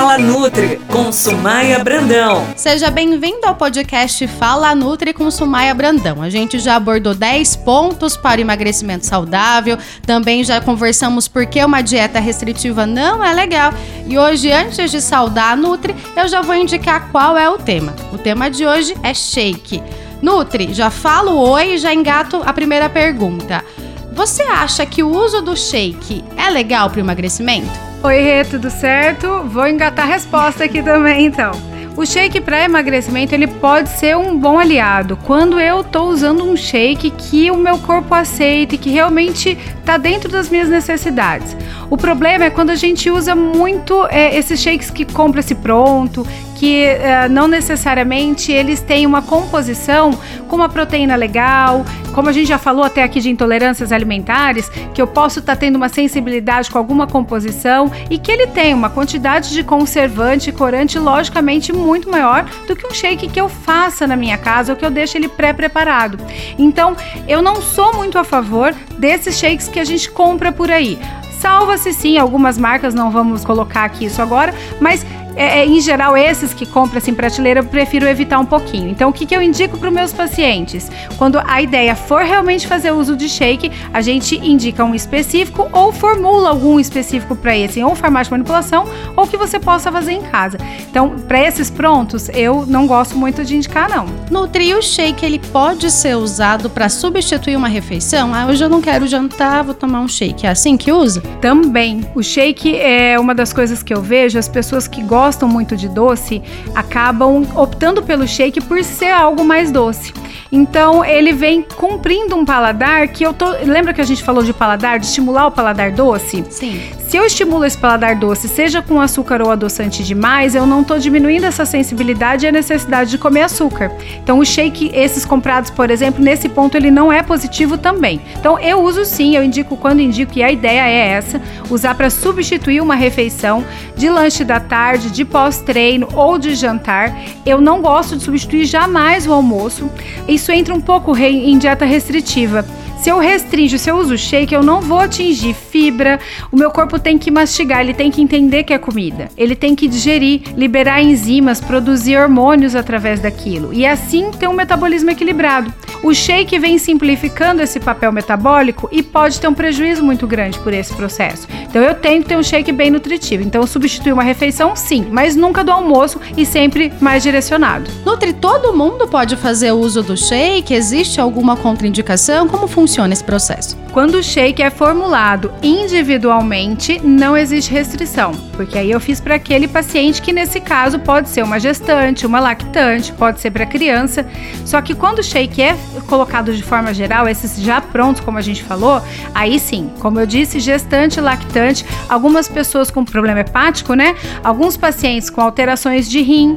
Fala Nutri com Sumaia Brandão. Seja bem-vindo ao podcast Fala Nutri com Sumaia Brandão. A gente já abordou 10 pontos para emagrecimento saudável, também já conversamos por que uma dieta restritiva não é legal. E hoje, antes de saudar a Nutri, eu já vou indicar qual é o tema. O tema de hoje é shake. Nutri, já falo oi e já engato a primeira pergunta. Você acha que o uso do shake é legal para o emagrecimento? Oi, Rê, tudo certo? Vou engatar a resposta aqui também, então. O shake para emagrecimento ele pode ser um bom aliado quando eu estou usando um shake que o meu corpo aceita e que realmente está dentro das minhas necessidades. O problema é quando a gente usa muito é, esses shakes que compra-se pronto, que uh, não necessariamente eles têm uma composição com uma proteína legal, como a gente já falou até aqui de intolerâncias alimentares, que eu posso estar tá tendo uma sensibilidade com alguma composição e que ele tem uma quantidade de conservante e corante logicamente muito maior do que um shake que eu faça na minha casa ou que eu deixe ele pré-preparado. Então, eu não sou muito a favor desses shakes que a gente compra por aí. Salva-se sim, algumas marcas, não vamos colocar aqui isso agora, mas é, é, em geral, esses que compram assim prateleira, eu prefiro evitar um pouquinho. Então, o que, que eu indico para os meus pacientes? Quando a ideia for realmente fazer uso de shake, a gente indica um específico ou formula algum específico para esse, ou farmácia de manipulação, ou que você possa fazer em casa. Então, para esses prontos, eu não gosto muito de indicar, não. No trio shake, ele pode ser usado para substituir uma refeição? Ah, hoje eu não quero jantar, vou tomar um shake. É assim que usa? Também. O shake é uma das coisas que eu vejo, as pessoas que gostam gostam muito de doce acabam optando pelo shake por ser algo mais doce. Então ele vem cumprindo um paladar que eu tô. Lembra que a gente falou de paladar, de estimular o paladar doce? Sim. Se eu estimulo esse paladar doce, seja com açúcar ou adoçante demais, eu não estou diminuindo essa sensibilidade e a necessidade de comer açúcar. Então, o shake, esses comprados, por exemplo, nesse ponto ele não é positivo também. Então, eu uso sim, eu indico quando indico, e a ideia é essa: usar para substituir uma refeição de lanche da tarde, de pós-treino ou de jantar. Eu não gosto de substituir jamais o almoço. Isso entra um pouco em dieta restritiva. Se eu restringo, se eu uso shake, eu não vou atingir fibra. O meu corpo tem que mastigar, ele tem que entender que é comida. Ele tem que digerir, liberar enzimas, produzir hormônios através daquilo e assim ter um metabolismo equilibrado. O shake vem simplificando esse papel metabólico e pode ter um prejuízo muito grande por esse processo. Então eu tenho que ter um shake bem nutritivo. Então substituir uma refeição, sim, mas nunca do almoço e sempre mais direcionado. Nutri, todo mundo pode fazer uso do shake? Existe alguma contraindicação? Como funciona? Funciona esse processo? Quando o shake é formulado individualmente, não existe restrição, porque aí eu fiz para aquele paciente que nesse caso pode ser uma gestante, uma lactante, pode ser para criança. Só que quando o shake é colocado de forma geral, esses já prontos, como a gente falou, aí sim, como eu disse, gestante, lactante, algumas pessoas com problema hepático, né? Alguns pacientes com alterações de rim,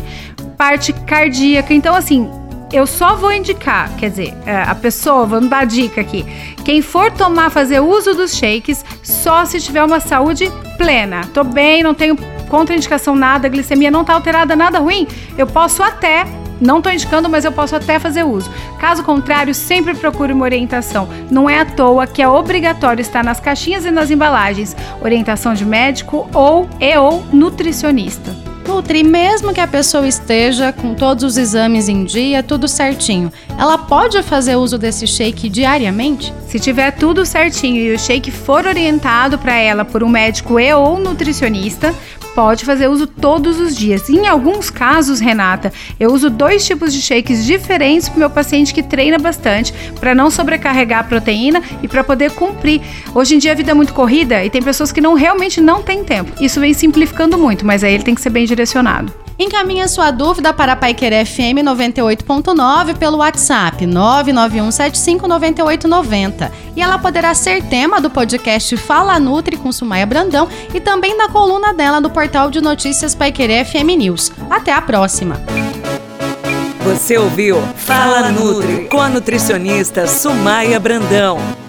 parte cardíaca. Então, assim, eu só vou indicar, quer dizer, é, a pessoa, vamos dar dica aqui. Quem for tomar, fazer uso dos shakes, só se tiver uma saúde plena. Tô bem, não tenho contraindicação nada, a glicemia não tá alterada, nada ruim. Eu posso até não estou indicando, mas eu posso até fazer uso. Caso contrário, sempre procure uma orientação. Não é à toa que é obrigatório estar nas caixinhas e nas embalagens orientação de médico ou e ou nutricionista. Nutri, mesmo que a pessoa esteja com todos os exames em dia, tudo certinho, ela pode fazer uso desse shake diariamente? Se tiver tudo certinho e o shake for orientado para ela por um médico e ou nutricionista, pode fazer uso todos os dias. Em alguns casos, Renata, eu uso dois tipos de shakes diferentes para meu paciente que treina bastante, para não sobrecarregar a proteína e para poder cumprir. Hoje em dia a vida é muito corrida e tem pessoas que não realmente não têm tempo. Isso vem simplificando muito, mas aí ele tem que ser bem direcionado. Encaminhe sua dúvida para a Paiquerê FM 98.9 pelo WhatsApp 991759890 e ela poderá ser tema do podcast Fala Nutri com Sumaia Brandão e também da coluna dela do portal de notícias Paiquerê FM News. Até a próxima! Você ouviu Fala Nutri com a nutricionista Sumaia Brandão.